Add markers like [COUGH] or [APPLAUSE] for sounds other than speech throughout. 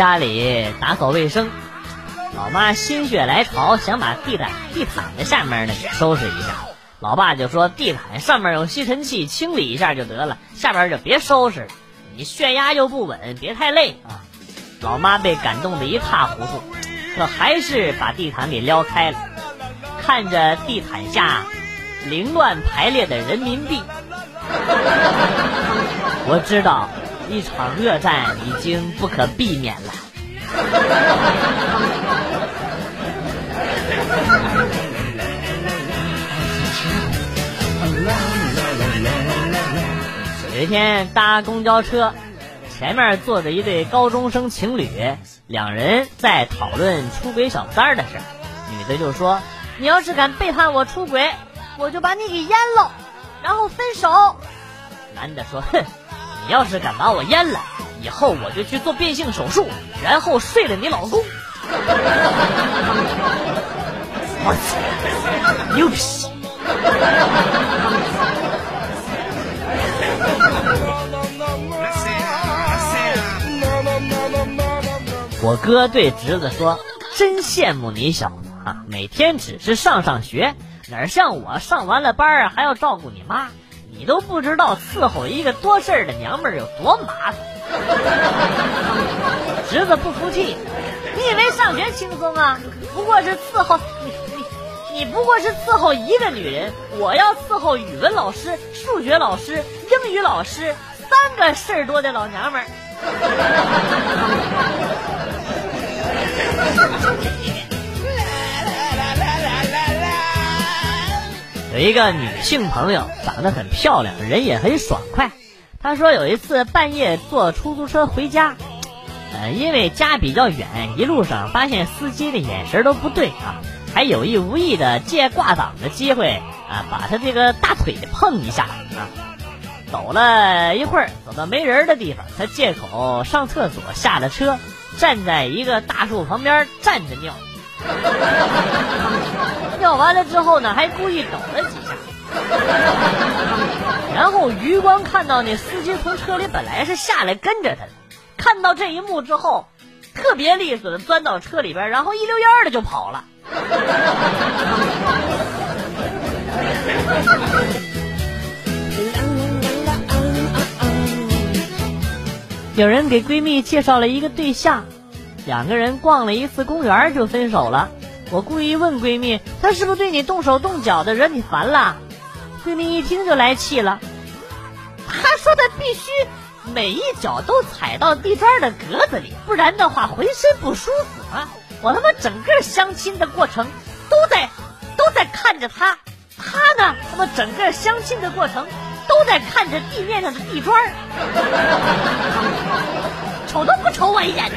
家里打扫卫生，老妈心血来潮想把地毯地毯的下面呢给收拾一下，老爸就说地毯上面有吸尘器，清理一下就得了，下边就别收拾了，你血压又不稳，别太累。啊。老妈被感动的一塌糊涂，可还是把地毯给撩开了，看着地毯下凌乱排列的人民币，我知道一场热战已经不可避免了。有一天搭公交车。前面坐着一对高中生情侣，两人在讨论出轨小三的事。女的就说：“你要是敢背叛我出轨，我就把你给阉了，然后分手。”男的说：“哼，你要是敢把我阉了，以后我就去做变性手术，然后睡了你老公。”我操，牛批！我哥对侄子说：“真羡慕你小子啊，每天只是上上学，哪像我上完了班还要照顾你妈，你都不知道伺候一个多事儿的娘们儿有多麻烦。”侄子不服气：“你以为上学轻松啊？不过是伺候你你你不过是伺候一个女人，我要伺候语文老师、数学老师、英语老师三个事儿多的老娘们儿。”一个女性朋友，长得很漂亮，人也很爽快。她说有一次半夜坐出租车回家，呃，因为家比较远，一路上发现司机的眼神都不对啊，还有意无意的借挂档的机会啊，把他这个大腿碰一下啊。走了一会儿，走到没人的地方，他借口上厕所下了车。站在一个大树旁边站着尿，[LAUGHS] 尿完了之后呢，还故意抖了几下，然后余光看到那司机从车里本来是下来跟着他的，看到这一幕之后，特别利索的钻到车里边，然后一溜烟的就跑了。[LAUGHS] 有人给闺蜜介绍了一个对象，两个人逛了一次公园就分手了。我故意问闺蜜，他是不是对你动手动脚的，惹你烦了？闺蜜一听就来气了，他说他必须每一脚都踩到地砖的格子里，不然的话浑身不舒服啊！我他妈整个相亲的过程都在都在看着他，他呢他妈整个相亲的过程。都在看着地面上的地砖瞅我一眼的。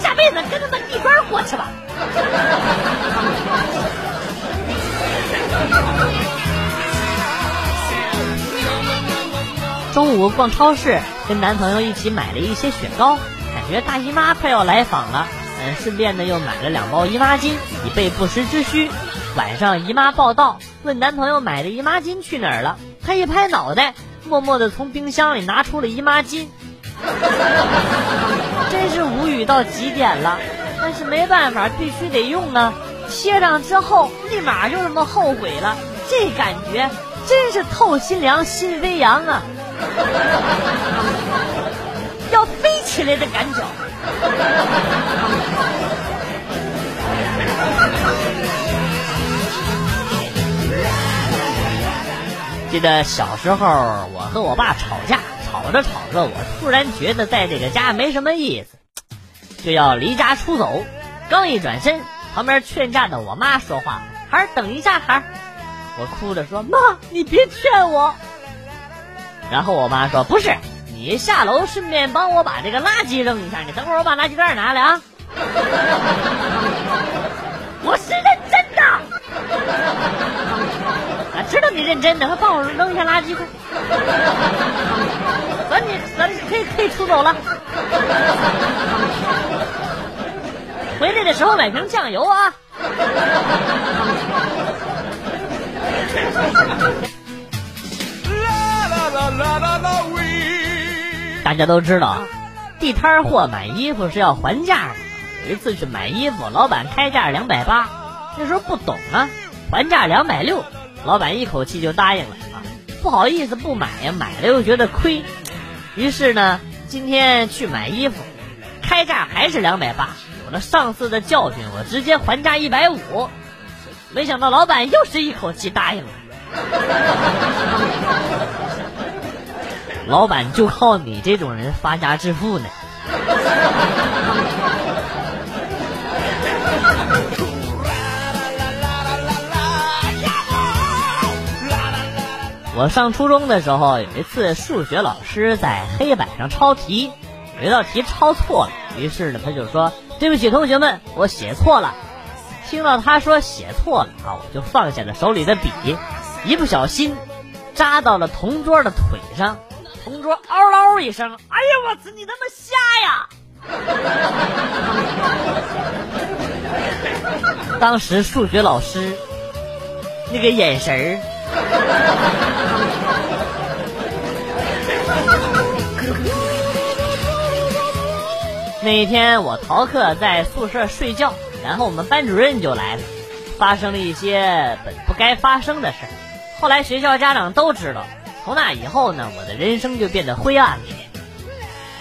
下辈子跟他们地砖过去吧。中午逛超市，跟男朋友一起买了一些雪糕，感觉大姨妈快要来访了，嗯，顺便呢又买了两包姨妈巾，以备不时之需。晚上姨妈报道。问男朋友买的姨妈巾去哪儿了？他一拍脑袋，默默地从冰箱里拿出了姨妈巾，[LAUGHS] 真是无语到极点了。但是没办法，必须得用啊！贴上之后，立马就这么后悔了，这感觉真是透心凉，心飞扬啊！[LAUGHS] 要飞起来的感觉。记得小时候，我和我爸吵架，吵着吵着，我突然觉得在这个家没什么意思，就要离家出走。刚一转身，旁边劝架的我妈说话：“孩儿，等一下，孩儿。”我哭着说：“妈，你别劝我。”然后我妈说：“不是，你下楼顺便帮我把这个垃圾扔一下，你等会儿我把垃圾袋拿来啊。”我是认真的。认真的，快帮我扔一下垃圾，[LAUGHS] 快！咱你咱可以可以出走了。回来的时候买瓶酱油啊。[LAUGHS] 大家都知道，地摊货买衣服是要还价的。有一次去买衣服，老板开价两百八，那时候不懂啊，还价两百六，老板一口气就答应了啊。不好意思不买呀，买了又觉得亏，于是呢，今天去买衣服，开价还是两百八。有了上次的教训，我直接还价一百五，没想到老板又是一口气答应了。老板就靠你这种人发家致富呢。我上初中的时候，有一次数学老师在黑板上抄题，有一道题抄错了，于是呢，他就说：“对不起，同学们，我写错了。”听到他说写错了啊，我就放下了手里的笔，一不小心扎到了同桌的腿上，同桌嗷嗷一声：“哎呀，我操，你他妈瞎呀！” [LAUGHS] 当时数学老师那个眼神儿。[LAUGHS] 那一天我逃课在宿舍睡觉，然后我们班主任就来了，发生了一些本不该发生的事后来学校家长都知道，从那以后呢，我的人生就变得灰暗了。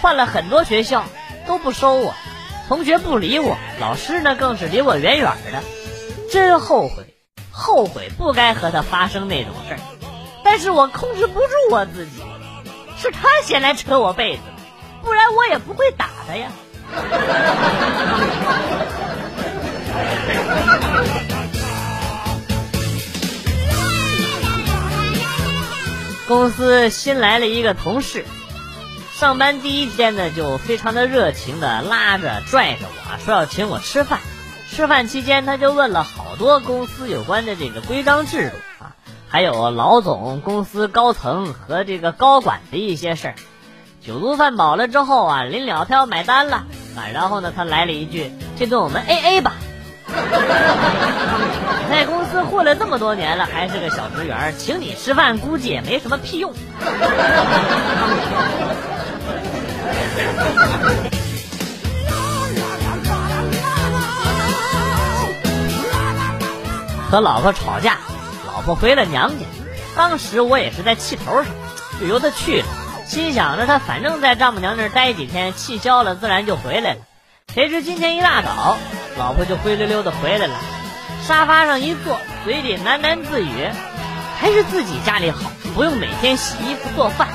换了很多学校都不收我，同学不理我，老师呢更是离我远远的，真后悔。后悔不该和他发生那种事儿，但是我控制不住我自己，是他先来扯我被子，不然我也不会打他呀。公司新来了一个同事，上班第一天呢，就非常的热情的拉着拽着我说要请我吃饭。吃饭期间，他就问了好多公司有关的这个规章制度啊，还有老总、公司高层和这个高管的一些事儿。酒足饭饱了之后啊，临了他要买单了啊，然后呢，他来了一句：“这顿我们 A A 吧。[LAUGHS] ”在公司混了这么多年了，还是个小职员，请你吃饭估计也没什么屁用。和老婆吵架，老婆回了娘家。当时我也是在气头上，就由他去了。心想着他反正在丈母娘那儿待几天，气消了自然就回来了。谁知今天一大早，老婆就灰溜溜的回来了，沙发上一坐，嘴里喃喃自语：“还是自己家里好，不用每天洗衣服做饭。”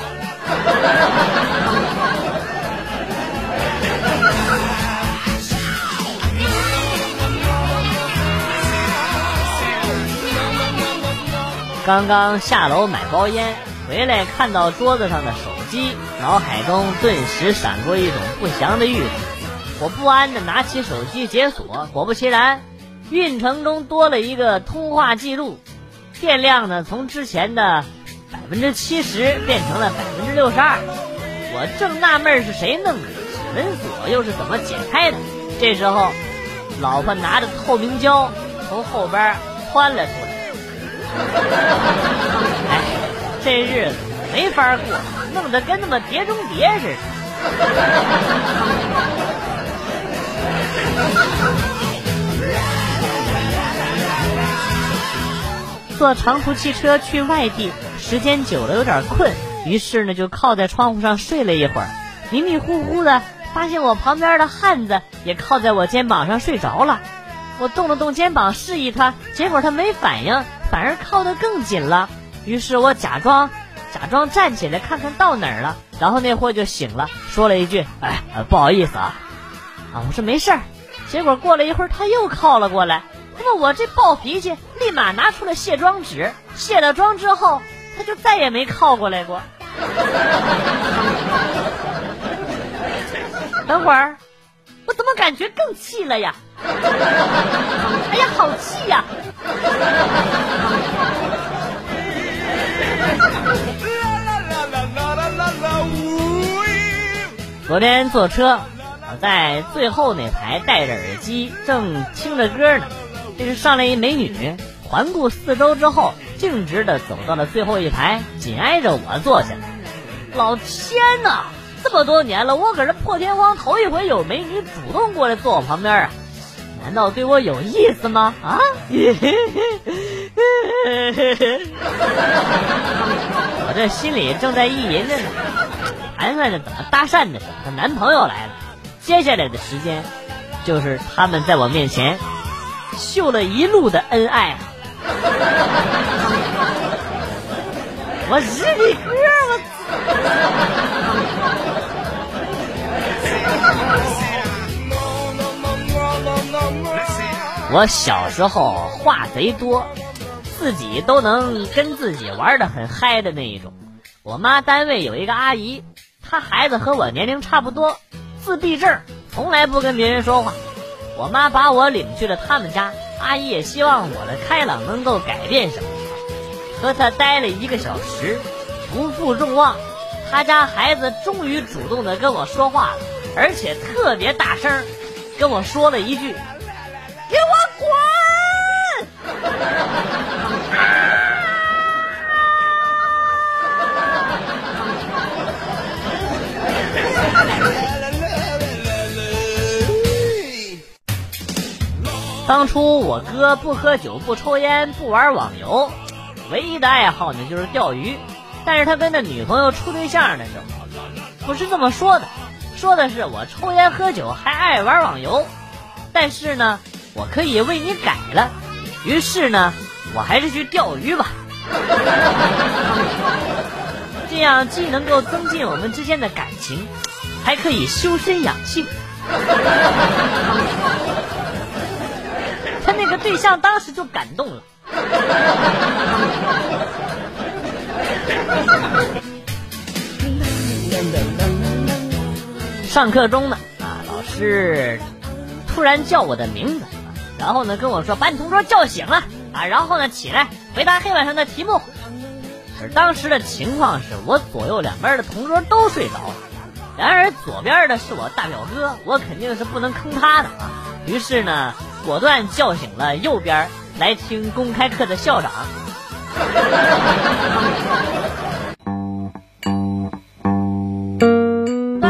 刚刚下楼买包烟，回来看到桌子上的手机，脑海中顿时闪过一种不祥的预感。我不安的拿起手机解锁，果不其然，运程中多了一个通话记录，电量呢从之前的百分之七十变成了百分之六十二。我正纳闷是谁弄的，指纹锁又是怎么解开的？这时候，老婆拿着透明胶从后边窜了出来。哎，这日子没法过，弄得跟那么碟中谍似的。坐长途汽车去外地，时间久了有点困，于是呢就靠在窗户上睡了一会儿。迷迷糊糊的发现我旁边的汉子也靠在我肩膀上睡着了。我动了动肩膀示意他，结果他没反应。反而靠得更紧了，于是我假装假装站起来看看到哪儿了，然后那货就醒了，说了一句：“哎，不好意思啊。”啊，我说没事儿。结果过了一会儿，他又靠了过来，那么我这暴脾气立马拿出了卸妆纸，卸了妆之后，他就再也没靠过来过。等会儿，我怎么感觉更气了呀？哎呀，好气呀！昨天坐车，我在最后那排戴着耳机，正听着歌呢。这是上来一美女，环顾四周之后，径直的走到了最后一排，紧挨着我坐下。老天呐，这么多年了，我可是破天荒头一回有美女主动过来坐我旁边啊！难道对我有意思吗？啊！[LAUGHS] 我这心里正在意淫着呢，盘算着怎么搭讪的时候，她男朋友来了。接下来的时间，就是他们在我面前秀了一路的恩爱。[LAUGHS] 我日你哥！我 [LAUGHS] 我小时候话贼多，自己都能跟自己玩的很嗨的那一种。我妈单位有一个阿姨，她孩子和我年龄差不多，自闭症，从来不跟别人说话。我妈把我领去了他们家，阿姨也希望我的开朗能够改变什么。和她待了一个小时，不负众望。他家孩子终于主动的跟我说话了，而且特别大声，跟我说了一句：“给我滚！” [LAUGHS] 当初我哥不喝酒、不抽烟、不玩网游，唯一的爱好呢就是钓鱼。但是他跟他女朋友处对象的时候，不是这么说的，说的是我抽烟喝酒还爱玩网游，但是呢，我可以为你改了。于是呢，我还是去钓鱼吧，[LAUGHS] 这样既能够增进我们之间的感情，还可以修身养性。他那个对象当时就感动了。[LAUGHS] 上课中呢，啊，老师突然叫我的名字，然后呢跟我说把你同桌叫醒了啊，然后呢起来回答黑板上的题目。而当时的情况是我左右两边的同桌都睡着了，然而左边的是我大表哥，我肯定是不能坑他的啊。于是呢，果断叫醒了右边来听公开课的校长。